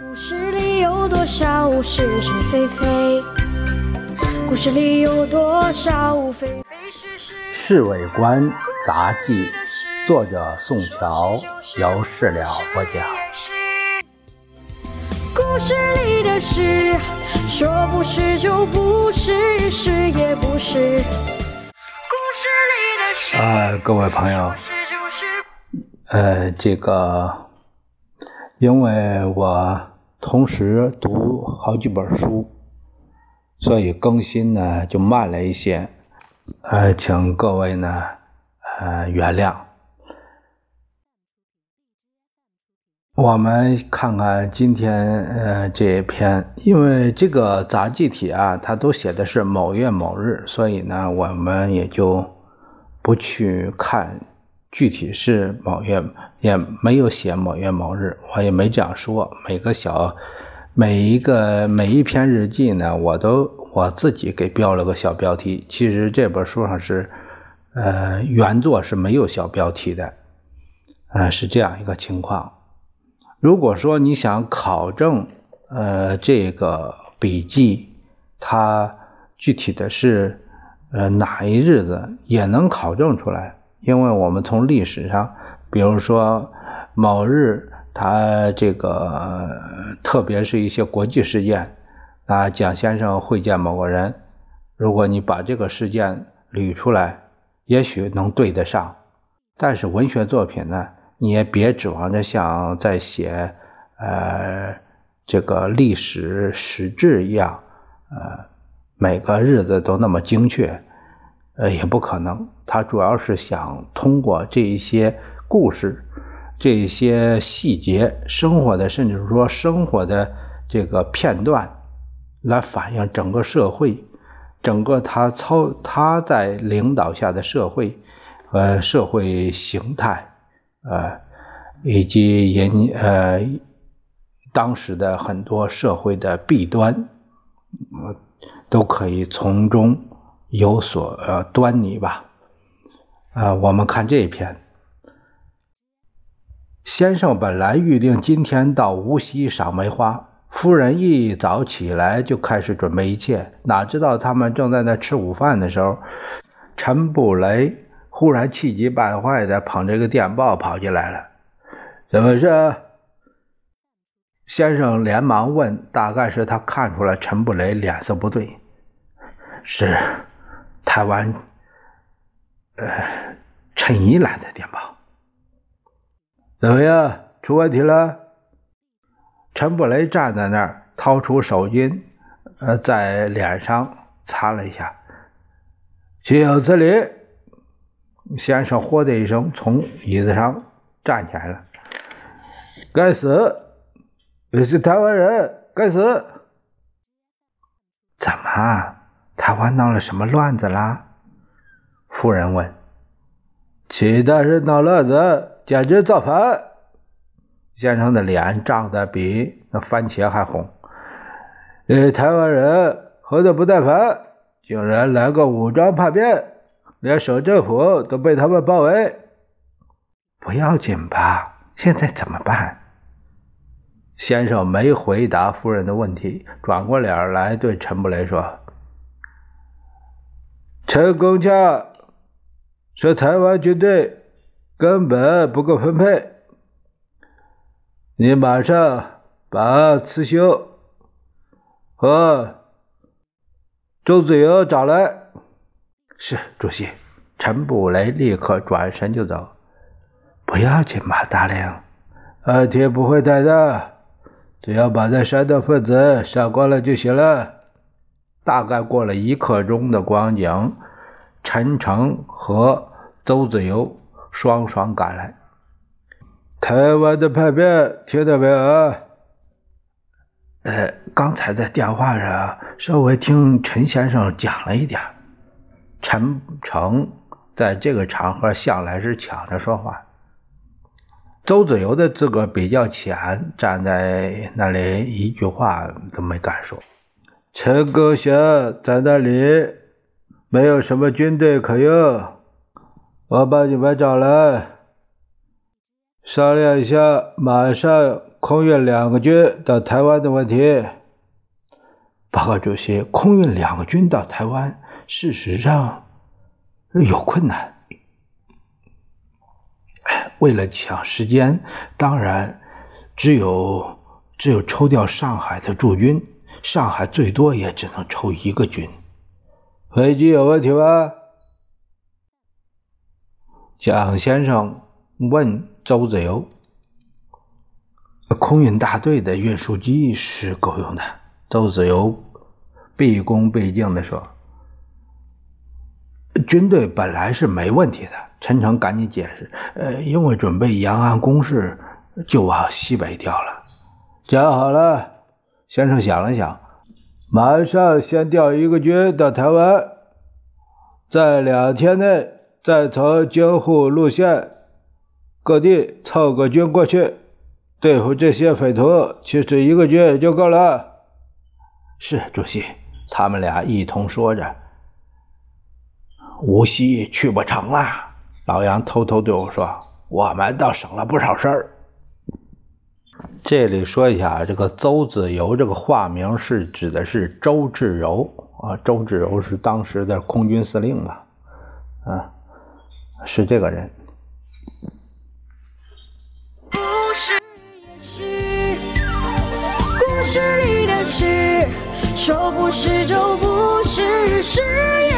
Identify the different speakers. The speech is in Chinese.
Speaker 1: 故事里有多少是是非非？故事里有多少非非是是？
Speaker 2: 《侍卫官杂记》，作者宋乔，由事了播讲。
Speaker 1: 故事里的事，说不是就不是，是也不是。故事里的事，
Speaker 2: 呃，各位朋友。呃，这个，因为我同时读好几本书，所以更新呢就慢了一些，呃，请各位呢，呃，原谅。我们看看今天呃这一篇，因为这个杂记体啊，它都写的是某月某日，所以呢，我们也就不去看具体是某月，也没有写某月某日，我也没这样说。每个小每一个每一篇日记呢，我都我自己给标了个小标题。其实这本书上是，呃，原作是没有小标题的，呃，是这样一个情况。如果说你想考证，呃，这个笔记它具体的是呃哪一日子，也能考证出来，因为我们从历史上，比如说某日，他这个、特别是一些国际事件，啊，蒋先生会见某个人，如果你把这个事件捋出来，也许能对得上，但是文学作品呢？你也别指望着像在写呃这个历史史志一样，呃每个日子都那么精确，呃也不可能。他主要是想通过这一些故事、这一些细节、生活的，甚至是说生活的这个片段，来反映整个社会，整个他操他在领导下的社会，呃社会形态。呃，以及人呃当时的很多社会的弊端，呃，都可以从中有所呃端倪吧。呃，我们看这一篇，先生本来预定今天到无锡赏梅花，夫人一早起来就开始准备一切，哪知道他们正在那吃午饭的时候，陈布雷。忽然气急败坏的捧着个电报跑进来了，怎么事？先生连忙问，大概是他看出来陈布雷脸色不对，是台湾呃陈怡来的电报。怎么样？出问题了？陈布雷站在那儿，掏出手巾，呃，在脸上擦了一下，岂有此理！先生“豁”的一声从椅子上站起来了。该死！你是台湾人，该死！怎么？台湾闹了什么乱子啦？夫人问。其他人闹乱子，简直造反！先生的脸涨得比那番茄还红。呃，台湾人何德不耐烦，竟然来个武装叛变！连省政府都被他们包围，不要紧吧？现在怎么办？先生没回答夫人的问题，转过脸来对陈布雷说：“陈公家说台湾军队根本不够分配，你马上把慈修和周子游找来。”是主席，陈布雷立刻转身就走。不要紧嘛，大令，问题不会太大，只要把这煽动分子杀光了就行了。大概过了一刻钟的光景，陈诚和邹子游双双赶来。台湾的叛变听到没有？呃，刚才在电话上稍微听陈先生讲了一点。陈诚在这个场合向来是抢着说话。邹子游的资格比较浅，站在那里一句话都没敢说。陈构想在那里没有什么军队可用，我把你们找来，商量一下，马上空运两个军到台湾的问题。报告主席，空运两个军到台湾，事实上有困难。为了抢时间，当然只有只有抽调上海的驻军，上海最多也只能抽一个军。飞机有问题吗？蒋先生问周子游。空运大队的运输机是够用的。周子游毕恭毕敬地说：“军队本来是没问题的。”陈诚赶紧解释：“呃，因为准备延安攻势，就往西北调了。”讲好了。先生想了想，马上先调一个军到台湾，在两天内再从京沪路线各地凑个军过去。对付这些匪徒，其实一个军就够了。是主席，他们俩一同说着。无锡去不成了，老杨偷偷对我说：“我们倒省了不少事儿。”这里说一下，这个邹子猷这个化名是指的是周至柔啊，周至柔是当时的空军司令吧？啊，是这个人。
Speaker 1: 故事里的事，说不是就不是，是。